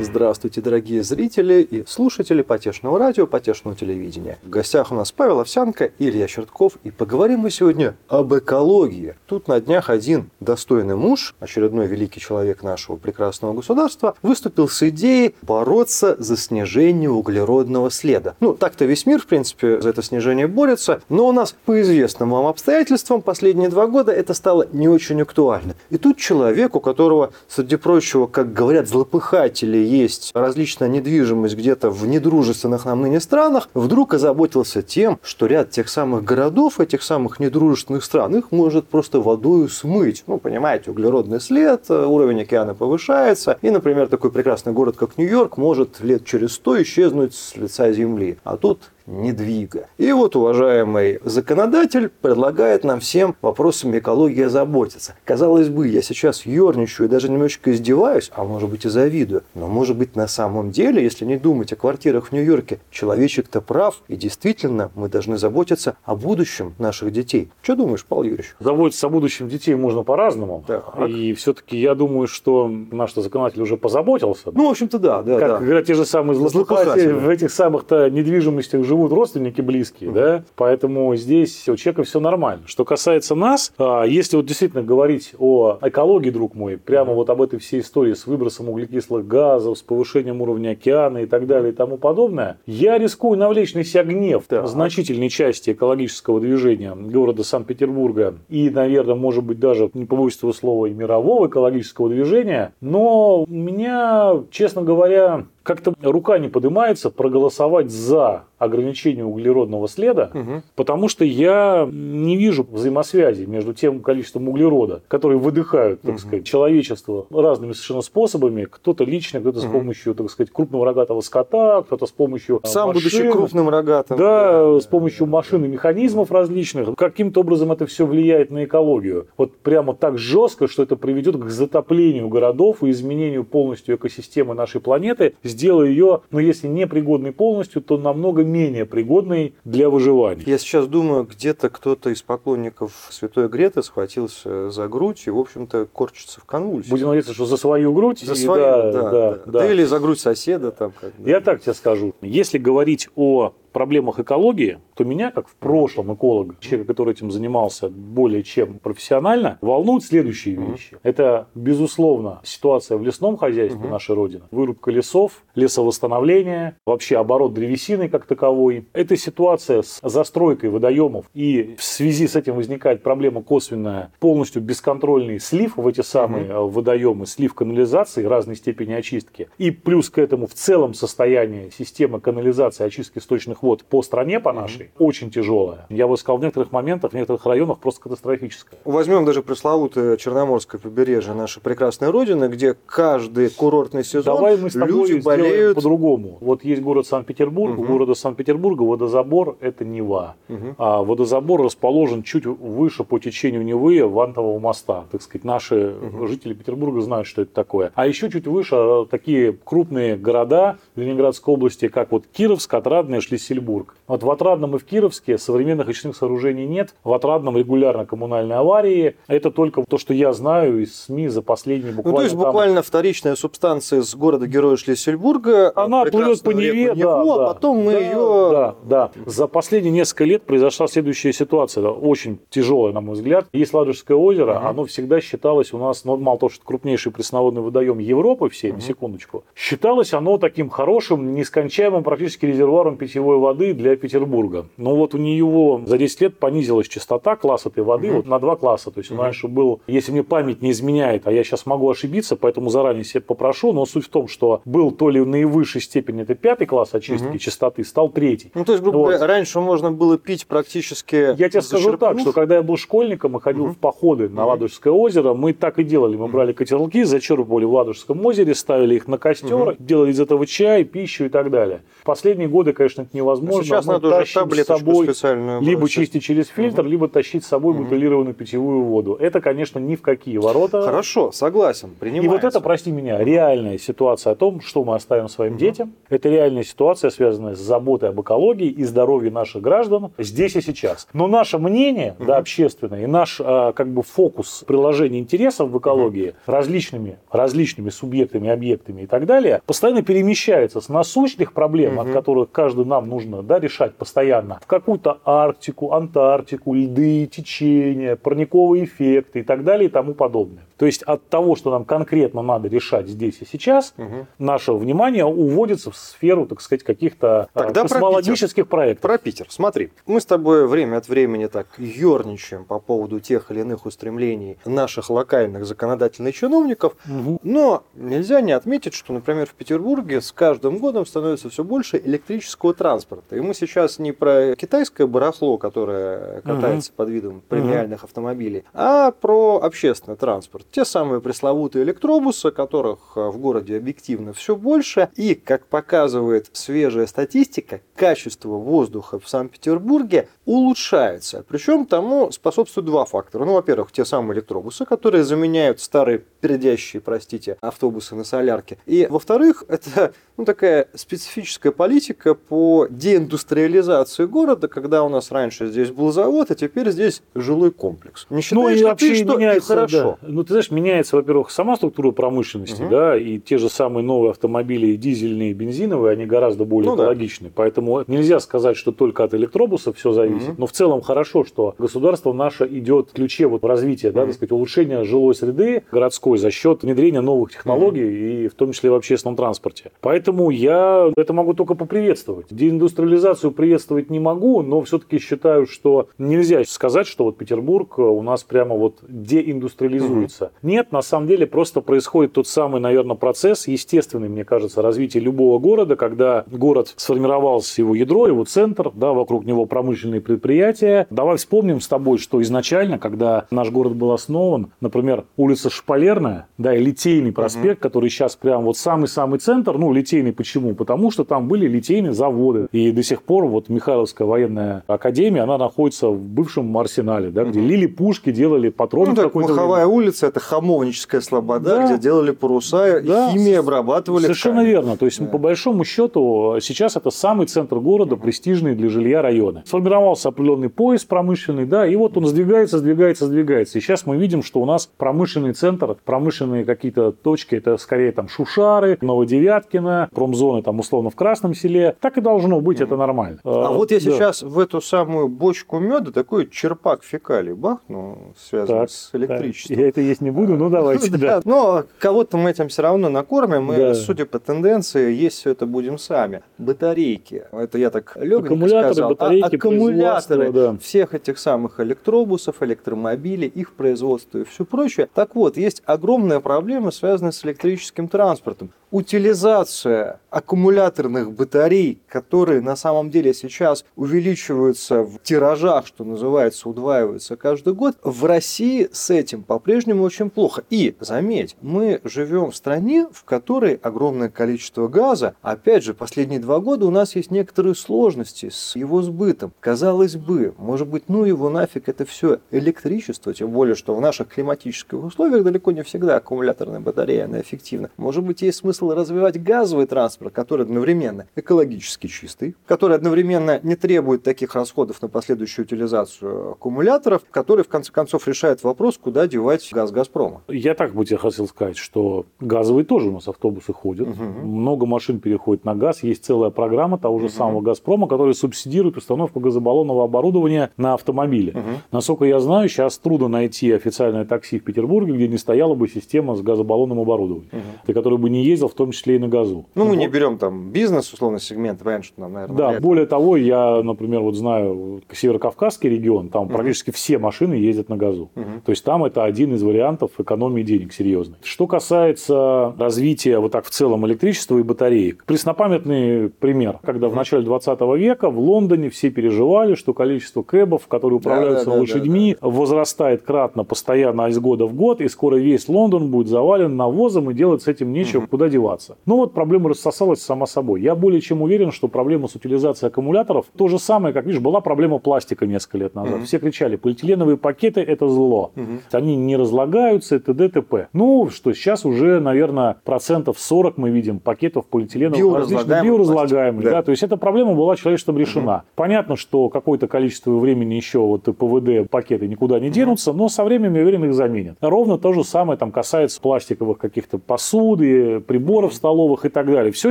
Здравствуйте, дорогие зрители и слушатели потешного радио, потешного телевидения. В гостях у нас Павел Овсянко Илья Чертков. И поговорим мы сегодня об экологии. Тут на днях один достойный муж, очередной великий человек нашего прекрасного государства, выступил с идеей бороться за снижение углеродного следа. Ну, так-то весь мир, в принципе, за это снижение борется, но у нас по известным вам обстоятельствам последние два года это стало не очень актуально. И тут человек, у которого, среди прочего, как говорят злопыхатели, есть различная недвижимость где-то в недружественных нам ныне странах, вдруг озаботился тем, что ряд тех самых городов, этих самых недружественных стран, их может просто водою смыть. Ну, понимаете, углеродный след, уровень океана повышается, и, например, такой прекрасный город, как Нью-Йорк, может лет через сто исчезнуть с лица земли. А тут недвига. И вот уважаемый законодатель предлагает нам всем вопросами экологии озаботиться. Казалось бы, я сейчас ерничаю и даже немножечко издеваюсь, а может быть и завидую. Но может быть на самом деле, если не думать о квартирах в Нью-Йорке, человечек-то прав, и действительно мы должны заботиться о будущем наших детей. Что думаешь, Павел Юрьевич? Заботиться о будущем детей можно по-разному. Так. И все-таки я думаю, что наш законодатель уже позаботился. Ну, в общем-то, да, да, как да. говорят те же самые Злопыхатели. в этих самых-то недвижимостях живут родственники близкие, да, поэтому здесь у человека все нормально. Что касается нас, а, если вот действительно говорить о экологии, друг мой, прямо вот об этой всей истории с выбросом углекислых газов, с повышением уровня океана и так далее и тому подобное, я рискую навлечь на себя гнев Так. значительной части экологического движения города Санкт-Петербурга и, наверное, может быть, даже, не побоюсь этого слова, и мирового экологического движения, но у меня, честно говоря, как-то рука не поднимается проголосовать за ограничение углеродного следа, Мгм. потому что я не вижу взаимосвязи между тем количеством углерода, который выдыхают, так Мгм. сказать, человечество разными совершенно способами. Кто-то лично, кто-то с Мгм. помощью, так сказать, крупного рогатого скота, кто-то с помощью а, Сам будучи машин. крупным рогатым. Да, с помощью машин и механизмов различных. Каким-то образом это все влияет на экологию. Вот прямо так жестко, что это приведет к затоплению городов и изменению полностью экосистемы нашей планеты, сделая ее, ну если не пригодной полностью, то намного менее пригодной для выживания. Я сейчас думаю, где-то кто-то из поклонников Святой Греты схватился за грудь и, в общем-то, корчится в конвульсии. Будем надеяться, что за свою грудь. За и свою, да, да, да, да. да. Да или за грудь соседа там. Как бы. Я так тебе скажу. Если говорить о проблемах экологии, то меня, как в прошлом эколога, человека, который этим занимался более чем профессионально, волнуют следующие вещи. Это, безусловно, ситуация в лесном хозяйстве нашей Родины. Вырубка лесов, лесовосстановление, вообще оборот древесины как таковой. Это ситуация с застройкой водоемов. И в связи с этим возникает проблема косвенная, полностью бесконтрольный слив в эти самые водоемы, слив канализации разной степени очистки. И плюс к этому в целом состояние системы канализации очистки сточных вод по стране, по нашей, очень тяжелая. Я бы сказал, в некоторых моментах, в некоторых районах просто катастрофическая. Возьмем даже пресловутое Черноморское побережье нашей прекрасной Родины, где каждый курортный сезон Давай мы с тобой люди болеют. по-другому. Вот есть город Санкт-Петербург, у Мгм. города Санкт-Петербурга водозабор – это Нева. Мгм. А водозабор расположен чуть выше по течению Невы Вантового моста. Так сказать, наши Мгм. жители Петербурга знают, что это такое. А еще чуть выше э, такие крупные города Ленинградской области, как вот Кировск, Отрадный, Шлиссельбург. Шлиссельбург. Вот в Отрадном и в Кировске современных очистных сооружений нет. В Отрадном регулярно коммунальные аварии. Это только то, что я знаю из СМИ за последние Ну, буквально то есть там буквально вторичная субстанция из города-героя Шлиссельбурга. Она плывет по Неве, да, Неву, да. а потом мы Да, ее... Да, да. За последние несколько лет произошла следующая ситуация, да, очень тяжелая, на мой взгляд. Есть Ладожское озеро, Мгм. оно всегда считалось у нас, ну, мало того, что крупнейший пресноводный водоем Европы всей, на Мгм. секундочку, считалось оно таким хорошим, нескончаемым практически резервуаром питьевой воды для Петербурга. Но вот у него за 10 лет понизилась частота, класс этой воды Мгм. вот на два класса. То есть он Мгм. раньше был, если мне память не изменяет, а я сейчас могу ошибиться, поэтому заранее себе попрошу, но суть в том, что был то ли наивысшей степени это пятый класс очистки Мгм. частоты, стал третий. Ну, то есть, грубо Вот. говоря, раньше можно было пить практически... Я тебе скажу так, что когда я был школьником и ходил Мгм. в походы на Мгм. Ладожское озеро, мы так и делали. Мы брали котелки, зачерпывали в Ладожском озере, ставили их на костер, Мгм. делали из этого чай, пищу и так далее. Последние годы, конечно, это невозможно. Сейчас Сейчас надо уже тащим с собой специальную либо брать. чистить через фильтр, Мгм. либо тащить с собой Мгм. бутылированную питьевую воду. Это, конечно, ни в какие ворота. Хорошо, согласен, И принимается. вот это, прости меня, реальная ситуация о том, что мы оставим своим Мгм. детям. Это реальная ситуация, связанная с заботой об экологии и здоровье наших граждан здесь и сейчас. Но наше мнение, Мгм. да, общественное, и наш а, как бы фокус приложения интересов в экологии различными, различными субъектами, объектами и так далее, постоянно перемещается с насущных проблем, от Мгм. которых каждый нам нужно да, решать постоянно, в какую-то Арктику, Антарктику, льды, течения, парниковые эффекты и так далее и тому подобное. То есть от того, что нам конкретно надо решать здесь и сейчас, Мгм. наше внимание уводится в сферу, так сказать, каких-то а, Тогда про космологических проектов. Про Питер. Смотри, мы с тобой время от времени так ерничаем по поводу тех или иных устремлений наших локальных законодательных чиновников, Мгм. но нельзя не отметить, что, например, в Петербурге с каждым годом становится все больше электрического транспорта. И мы сейчас не про китайское барахло, которое катается под видом премиальных автомобилей, а про общественный транспорт. Те самые пресловутые электробусы, которых э, в городе объективно все больше. И, как показывает свежая статистика, качество воздуха в Санкт-Петербурге улучшается. Причем тому способствуют два фактора. Ну, во-первых, те самые электробусы, которые заменяют старые пердящие, простите, автобусы на солярке. И, во-вторых, это ну, такая специфическая политика по деиндустриализации города, когда у нас раньше здесь был завод, а теперь здесь жилой комплекс. Не Ну считаешь и ли вообще ты, что меняется, и хорошо? да. Ну ты знаешь, меняется, во-первых, сама структура промышленности, Мгм. да, и те же самые новые автомобили дизельные, бензиновые, они гораздо более Ну да. экологичны. Поэтому нельзя сказать, что только от электробусов все зависит. Мгм. Но в целом хорошо, что государство наше идет в ключе вот развития, да, Мгм. так сказать, улучшения жилой среды городской за счет внедрения новых технологий и в том числе в общественном транспорте. Поэтому я это могу только поприветствовать. Деиндустриализацию приветствовать не могу, но все-таки считаю, что нельзя сказать, что вот Петербург у нас прямо вот деиндустриализуется. Нет, на самом деле просто происходит тот самый, наверное, процесс, естественный, мне кажется, развития любого города, когда город сформировался, его ядро, его центр, да, вокруг него промышленные предприятия. Давай вспомним с тобой, что изначально, когда наш город был основан, например, улица Шпалерная, да, и Литейный проспект, который сейчас прям вот самый-самый центр, ну, Литейный почему? Потому что там были литейные заводы. И до сих пор вот Михайловская военная академия, она находится в бывшем арсенале, да, где Мгм. лили пушки, делали патроны Ну, так, Маховая время. улица – это Хамовническая слобода, Да. где делали паруса, Да. химией обрабатывали Совершенно ткани. верно. То есть, Да. по большому счету, сейчас это самый центр города, престижный для жилья района. Сформировался определенный пояс промышленный, да, и вот он сдвигается, сдвигается, сдвигается. И сейчас мы видим, что у нас промышленный центр, промышленные какие-то точки, это скорее там Шушары, Новодевяткино, промзоны там условно в Красном селе. Так и должно быть, это нормально. А вот я Да. сейчас в эту самую бочку меда такой черпак фекалий бахну, связанный Так, с так, электричеством. Я это есть не буду, ну давайте, да. Но кого-то мы этим все равно накормим, и, судя по тенденции, есть все это будем сами. Батарейки. Это я так легонько сказал. А батарейки, аккумуляторы всех этих самых электробусов, электромобилей, их производство и все прочее. Так вот, есть огромная проблема, связанная с электрическим транспортом. Утилизация аккумуляторных батарей, которые на самом деле сейчас увеличиваются в тиражах, что называется, удваиваются каждый год, в России с этим по-прежнему очень плохо. И, заметь, мы живем в стране, в которой огромное количество газа. Опять же, последние два года у нас есть некоторые сложности с его сбытом. Казалось бы, может быть, ну его нафиг, это все электричество, тем более, что в наших климатических условиях далеко не всегда аккумуляторная батарея, она эффективна. Может быть, есть смысл развивать газовый транспорт, который одновременно экологически чистый, который одновременно не требует таких расходов на последующую утилизацию аккумуляторов, который, в конце концов, решает вопрос, куда девать газ «Газпрома». Я так бы тебе хотел сказать, что газовые тоже у нас автобусы ходят. Мгм. Много машин переходит на газ. Есть целая программа того же самого «Газпрома», которая субсидирует установку газобаллонного оборудования на автомобиле. Мгм. Насколько я знаю, сейчас трудно найти официальное такси в Петербурге, где не стояла бы система с газобаллонным оборудованием, Мгм. и который бы не ездил в том числе и на газу. Ну, мы не Вот. берем там бизнес, условно, сегмент, понятно, что нам, наверное, Да, более того, я, например, вот знаю Северокавказский регион, там Мгм. практически все машины ездят на газу. Мгм. То есть там это один из вариантов экономии денег серьезной. Что касается развития вот так в целом электричества и батареек. Преснопамятный пример, когда в начале 20 века в Лондоне все переживали, что количество кэбов, которые управляются да, да, лошадьми, возрастает кратно постоянно из года в год, и скоро весь Лондон будет завален навозом, и делать с этим нечего, Мгм. куда деваться? Ну вот проблема рассосалась сама собой. Я более чем уверен, что проблема с утилизацией аккумуляторов то же самое, как видишь, была проблема пластика несколько лет назад. Угу. Все кричали, полиэтиленовые пакеты это зло. Угу. Они не разлагаются, это ДТП. Ну, что сейчас уже, наверное, процентов 40 мы видим пакетов полиэтиленовых биоразлагаемых, биоразлагаемых да. да. То есть эта проблема была человечеством решена. Угу. Понятно, что какое-то количество времени еще вот ПВД пакеты никуда не денутся, угу. но со временем, я уверен, их заменят. Ровно то же самое там касается пластиковых каких-то посуды, приборов столовых и так далее. Все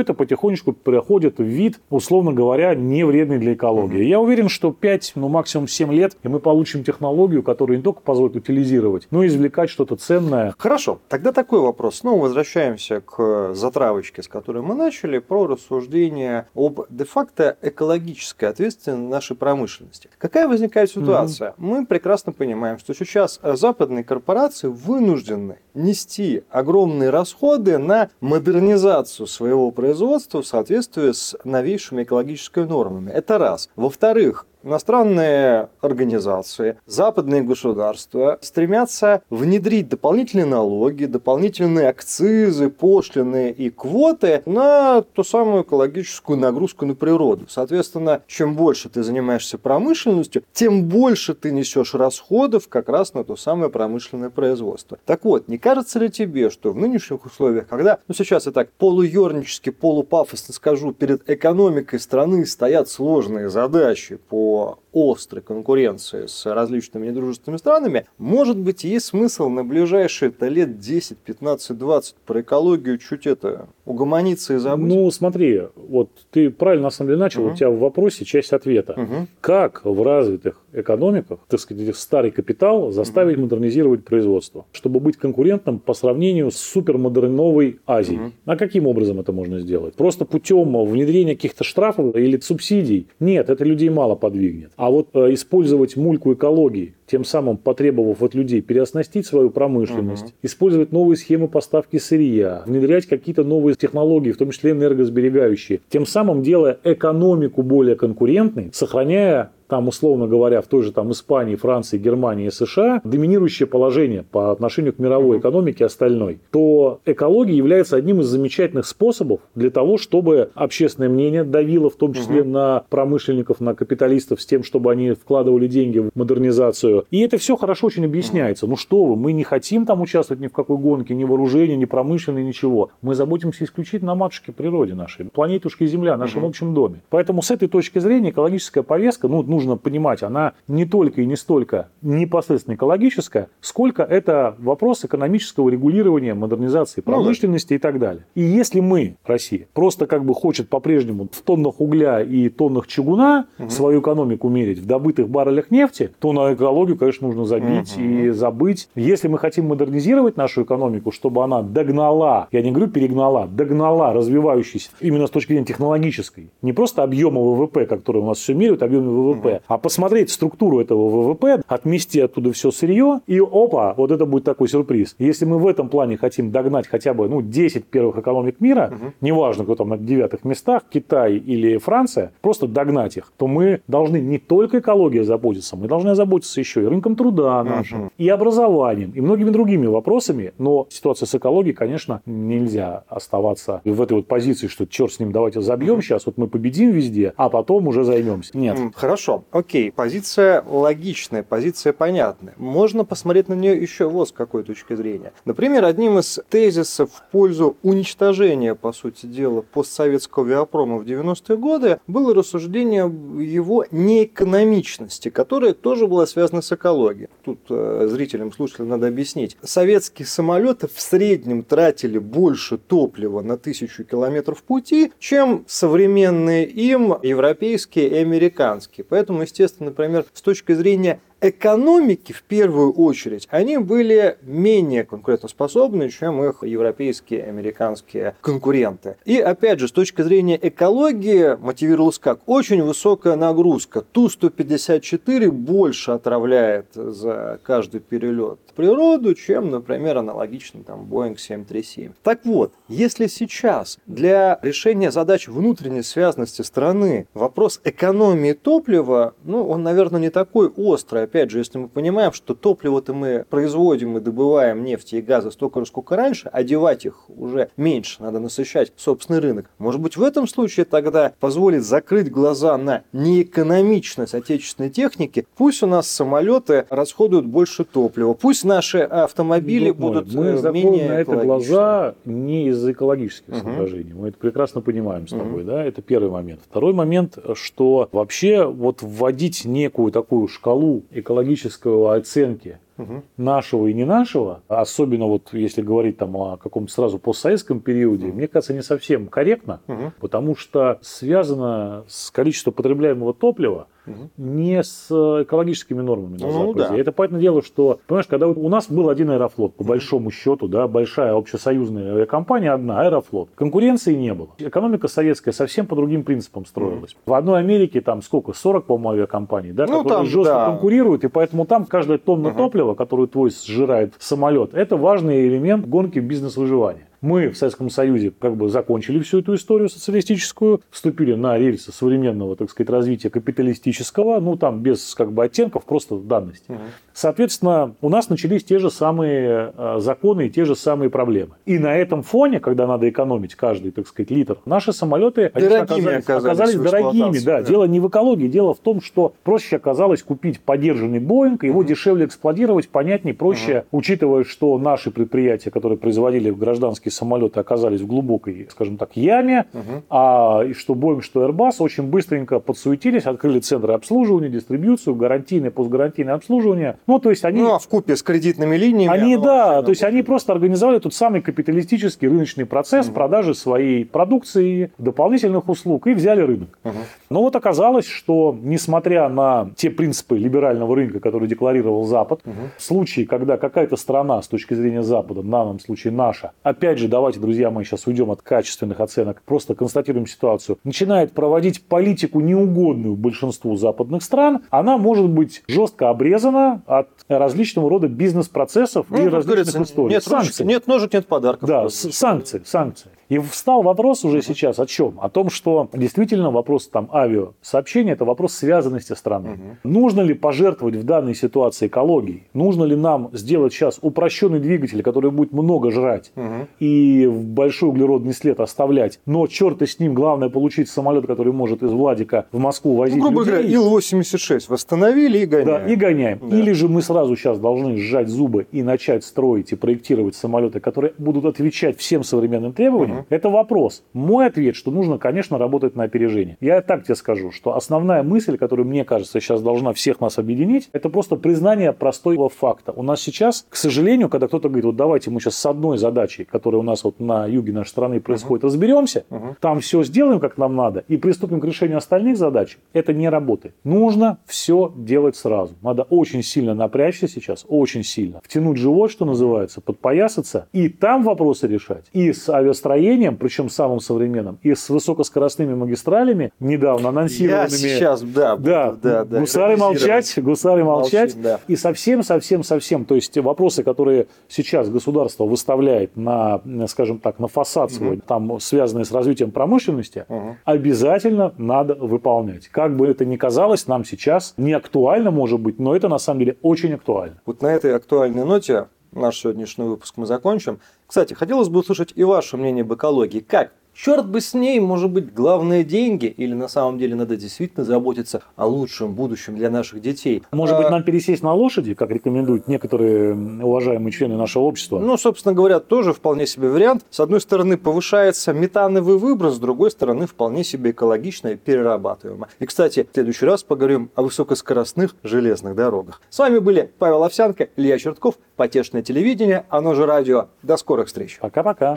это потихонечку приходит в вид, условно говоря, не вредный для экологии. Угу. Я уверен, что 5, ну максимум 7 лет, и мы получим технологию, которая не только позволит утилизировать, но и извлекать что-то ценное. Хорошо, тогда такой вопрос. Снова возвращаемся к затравочке, с которой мы начали, про рассуждение об де-факто экологической ответственности нашей промышленности. Какая возникает ситуация? Угу. Мы прекрасно понимаем, что сейчас западные корпорации вынуждены нести огромные расходы на модернизацию своего производства в соответствии с новейшими экологическими нормами. Это раз. Во-вторых, иностранные организации, западные государства стремятся внедрить дополнительные налоги, дополнительные акцизы, пошлины и квоты на ту самую экологическую нагрузку на природу. Соответственно, чем больше ты занимаешься промышленностью, тем больше ты несешь расходов как раз на то самое промышленное производство. Так вот, не кажется ли тебе, что в нынешних условиях, когда, ну сейчас я так полуернически, полупафосно скажу, перед экономикой страны стоят сложные задачи по for острой конкуренции с различными недружественными странами, может быть, есть смысл на ближайшие -то лет 10, 15, 20 про экологию чуть это угомониться и забыть? Ну, смотри, вот ты правильно на самом деле начал, угу. у тебя в вопросе часть ответа. Угу. Как в развитых экономиках, так сказать, старый капитал заставить угу. модернизировать производство, чтобы быть конкурентным по сравнению с супермодерновой Азией? Угу. А каким образом это можно сделать? Просто путем внедрения каких-то штрафов или субсидий? Нет, это людей мало подвигнет. А вот э, использовать мульку экологии, тем самым потребовав от людей переоснастить свою промышленность, угу. использовать новые схемы поставки сырья, внедрять какие-то новые технологии, в том числе энергосберегающие, тем самым делая экономику более конкурентной, сохраняя там, условно говоря, в той же там Испании, Франции, Германии и США доминирующее положение по отношению к мировой экономике остальной, то экология является одним из замечательных способов для того, чтобы общественное мнение давило в том числе угу. на промышленников, на капиталистов с тем, чтобы они вкладывали деньги в модернизацию. И это все хорошо очень объясняется. Ну что вы, мы не хотим там участвовать ни в какой гонке, ни вооружения, ни промышленной, ничего. Мы заботимся исключительно о матушке природе нашей, планетушке Земля, нашем угу. общем доме. Поэтому с этой точки зрения экологическая повестка, ну, нужно понимать, она не только и не столько непосредственно экологическая, сколько это вопрос экономического регулирования, модернизации промышленности ну, да. и так далее. И если мы, Россия, просто как бы хочет по-прежнему в тоннах угля и тоннах чугуна угу. свою экономику мерить в добытых баррелях нефти, то на экологию, конечно, нужно забить угу. и забыть. Если мы хотим модернизировать нашу экономику, чтобы она догнала, я не говорю перегнала, догнала развивающийся именно с точки зрения технологической, не просто объема ВВП, который у нас все меряют, объеме ВВП, ВВП, а посмотреть структуру этого ВВП, отмести оттуда все сырье, и опа, вот это будет такой сюрприз. Если мы в этом плане хотим догнать хотя бы ну, 10 первых экономик мира, угу. неважно, кто там на девятых местах, Китай или Франция, просто догнать их, то мы должны не только экологией заботиться, мы должны заботиться еще и рынком труда нашим, угу. и образованием, и многими другими вопросами. Но ситуация с экологией, конечно, нельзя оставаться в этой вот позиции, что черт с ним, давайте забьем сейчас, вот мы победим везде, а потом уже займемся. Нет. Хорошо окей, позиция логичная, позиция понятная. Можно посмотреть на нее еще вот с какой точки зрения. Например, одним из тезисов в пользу уничтожения, по сути дела, постсоветского авиапрома в 90-е годы было рассуждение его неэкономичности, которое тоже было связано с экологией. Тут э, зрителям, слушателям надо объяснить. Советские самолеты в среднем тратили больше топлива на тысячу километров пути, чем современные им европейские и американские. Поэтому Поэтому, естественно, например, с точки зрения экономики в первую очередь они были менее конкурентоспособны, чем их европейские, американские конкуренты. И опять же, с точки зрения экологии мотивировалось как? Очень высокая нагрузка. Ту-154 больше отравляет за каждый перелет природу, чем, например, аналогичный там Boeing 737. Так вот, если сейчас для решения задач внутренней связности страны вопрос экономии топлива, ну, он, наверное, не такой острый, опять же, если мы понимаем, что топливо-то мы производим и добываем нефть и газы столько же, сколько раньше, а девать их уже меньше, надо насыщать собственный рынок. Может быть, в этом случае тогда позволит закрыть глаза на неэкономичность отечественной техники, пусть у нас самолеты расходуют больше топлива, пусть наши автомобили Друг мой, будут мы э, менее на это глаза не из-за экологических Мгм. соображений. Мы это прекрасно понимаем с тобой, Мгм. да, это первый момент. Второй момент, что вообще вот вводить некую такую шкалу экологического оценки Мгм. нашего и не нашего, особенно вот если говорить там о каком-то сразу постсоветском периоде, мне кажется, не совсем корректно, Мгм. потому что связано с количеством потребляемого топлива Мгм. не с экологическими нормами на Ну, Западе. да. Это понятное дело, что, понимаешь, когда у нас был один аэрофлот, по большому счету, да, большая общесоюзная авиакомпания, одна, аэрофлот. Конкуренции не было. Экономика советская совсем по другим принципам строилась. В одной Америке там сколько, 40, по-моему, авиакомпаний, да, Ну, которые там, жестко да. конкурируют, и поэтому там каждая тонна Мгм. топлива, которую твой сжирает самолет, это важный элемент гонки бизнес-выживания. Мы в Советском Союзе как бы закончили всю эту историю социалистическую, вступили на рельсы современного, так сказать, развития капиталистического, ну там без как бы оттенков, просто данности. Мгм. Соответственно, у нас начались те же самые э, законы и те же самые проблемы. И на этом фоне, когда надо экономить каждый, так сказать, литр, наши самолеты Дорогими оказались, оказались оказались дорогими. Да. да. Дело не в экологии, дело в том, что проще оказалось купить подержанный Боинг, его дешевле эксплуатировать, понятнее, проще, учитывая, что наши предприятия, которые производили гражданские самолеты, оказались в глубокой, скажем так, яме, Мгм. а и что Boeing, что Airbus очень быстренько подсуетились, открыли центры обслуживания, дистрибьюцию, гарантийное, постгарантийное обслуживание. Ну, то есть они... Ну, а в купе с кредитными линиями... Они, да, то есть они просто организовали тот самый капиталистический рыночный процесс продажи своей продукции, дополнительных услуг и взяли рынок. Мгм. Но вот оказалось, что несмотря на те принципы либерального рынка, которые декларировал Запад, в случае, когда какая-то страна с точки зрения Запада, в данном случае наша, опять же, давайте, друзья мои, сейчас уйдем от качественных оценок, просто констатируем ситуацию, начинает проводить политику неугодную большинству западных стран, она может быть жестко обрезана от различного рода бизнес-процессов Ну, и различных историй. нет, Санкций. ручки, нет ножек, нет подарков. Да, санкции, санкции. И встал вопрос уже сейчас о чем? О том, что действительно вопрос там авиасообщения – это вопрос связанности страны. Нужно ли пожертвовать в данной ситуации экологией? Нужно ли нам сделать сейчас упрощенный двигатель, который будет много жрать Мгм. и в большой углеродный след оставлять, но черт и с ним, главное получить самолет, который может из Владика в Москву возить Ну, грубо людей. говоря, Ил-86 восстановили и гоняем. Да, и гоняем. Да. Или же мы сразу сейчас должны сжать зубы и начать строить и проектировать самолеты, которые будут отвечать всем современным требованиям. Мгм. Это вопрос. Мой ответ, что нужно, конечно, работать на опережение. Я так тебе скажу, что основная мысль, которая, мне кажется, сейчас должна всех нас объединить, это просто признание простого факта. У нас сейчас, к сожалению, когда кто-то говорит, вот давайте мы сейчас с одной задачей, которая у нас вот на юге нашей страны происходит, разберемся, Мгм. там все сделаем, как нам надо, и приступим к решению остальных задач, это не работает. Нужно все делать сразу. Надо очень сильно напрячься сейчас, очень сильно. Втянуть живот, что называется, подпоясаться, и там вопросы решать. И с авиастроением, причем самым современным, и с высокоскоростными магистралями, недавно Я анонсированными. сейчас, да, Да, буду, да, да, гусары молчать, гусары молчать. Молчим, да. И совсем, совсем, совсем, то есть те вопросы, которые сейчас государство выставляет на, скажем так, на фасад свой, там связанные с развитием промышленности, Мгм. обязательно надо выполнять. Как бы это ни казалось нам сейчас, не актуально может быть, но это на самом деле очень актуально. Вот на этой актуальной ноте наш сегодняшний выпуск мы закончим. Кстати, хотелось бы услышать и ваше мнение об экологии. Как? Черт бы с ней, может быть, главные деньги? Или на самом деле надо действительно заботиться о лучшем будущем для наших детей? Может А, быть, нам пересесть на лошади, как рекомендуют некоторые уважаемые члены нашего общества? Ну, собственно говоря, тоже вполне себе вариант. С одной стороны, повышается метановый выброс, с другой стороны, вполне себе экологично и перерабатываемо. И, кстати, в следующий раз поговорим о высокоскоростных железных дорогах. С вами были Павел Овсянко, Илья Чертков, Потешное телевидение, оно же радио. До скорых встреч. Пока-пока.